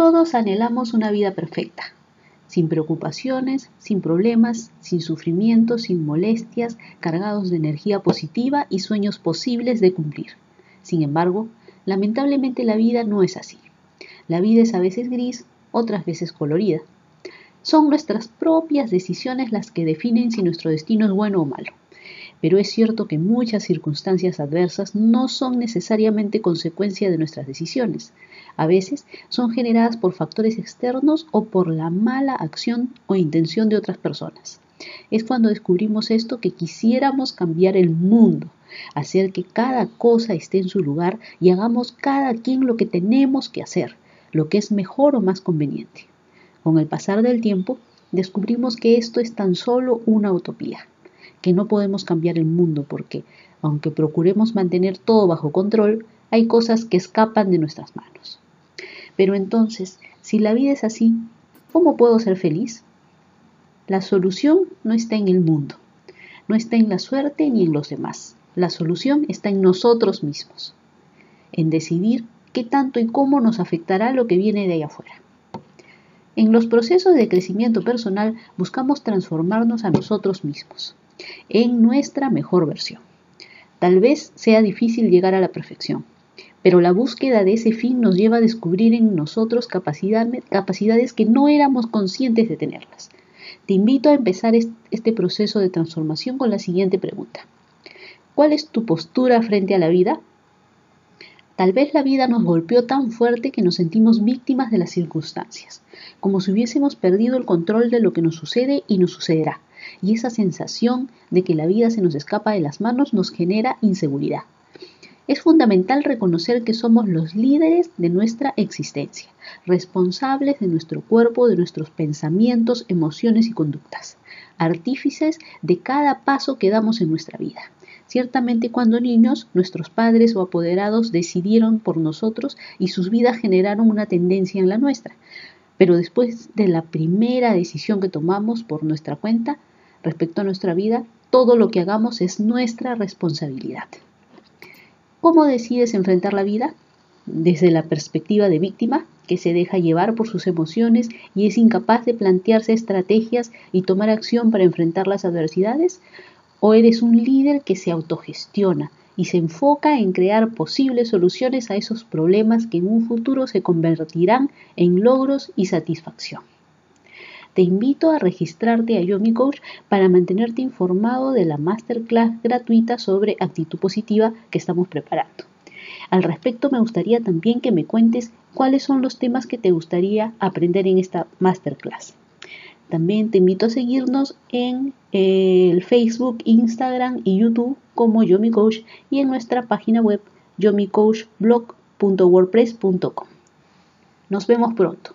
Todos anhelamos una vida perfecta, sin preocupaciones, sin problemas, sin sufrimientos, sin molestias, cargados de energía positiva y sueños posibles de cumplir. Sin embargo, lamentablemente la vida no es así. La vida es a veces gris, otras veces colorida. Son nuestras propias decisiones las que definen si nuestro destino es bueno o malo. Pero es cierto que muchas circunstancias adversas no son necesariamente consecuencia de nuestras decisiones. A veces son generadas por factores externos o por la mala acción o intención de otras personas. Es cuando descubrimos esto que quisiéramos cambiar el mundo, hacer que cada cosa esté en su lugar y hagamos cada quien lo que tenemos que hacer, lo que es mejor o más conveniente. Con el pasar del tiempo, descubrimos que esto es tan solo una utopía que no podemos cambiar el mundo porque, aunque procuremos mantener todo bajo control, hay cosas que escapan de nuestras manos. Pero entonces, si la vida es así, ¿cómo puedo ser feliz? La solución no está en el mundo, no está en la suerte ni en los demás. La solución está en nosotros mismos, en decidir qué tanto y cómo nos afectará lo que viene de allá afuera. En los procesos de crecimiento personal buscamos transformarnos a nosotros mismos en nuestra mejor versión. Tal vez sea difícil llegar a la perfección, pero la búsqueda de ese fin nos lleva a descubrir en nosotros capacidades que no éramos conscientes de tenerlas. Te invito a empezar este proceso de transformación con la siguiente pregunta. ¿Cuál es tu postura frente a la vida? Tal vez la vida nos golpeó tan fuerte que nos sentimos víctimas de las circunstancias, como si hubiésemos perdido el control de lo que nos sucede y nos sucederá y esa sensación de que la vida se nos escapa de las manos nos genera inseguridad. Es fundamental reconocer que somos los líderes de nuestra existencia, responsables de nuestro cuerpo, de nuestros pensamientos, emociones y conductas, artífices de cada paso que damos en nuestra vida. Ciertamente cuando niños, nuestros padres o apoderados decidieron por nosotros y sus vidas generaron una tendencia en la nuestra. Pero después de la primera decisión que tomamos por nuestra cuenta, respecto a nuestra vida, todo lo que hagamos es nuestra responsabilidad. ¿Cómo decides enfrentar la vida? Desde la perspectiva de víctima, que se deja llevar por sus emociones y es incapaz de plantearse estrategias y tomar acción para enfrentar las adversidades? ¿O eres un líder que se autogestiona y se enfoca en crear posibles soluciones a esos problemas que en un futuro se convertirán en logros y satisfacción? Te invito a registrarte a Yomi Coach para mantenerte informado de la masterclass gratuita sobre actitud positiva que estamos preparando. Al respecto, me gustaría también que me cuentes cuáles son los temas que te gustaría aprender en esta masterclass. También te invito a seguirnos en el Facebook, Instagram y YouTube como Yomi Coach y en nuestra página web yomicoachblog.wordpress.com. Nos vemos pronto.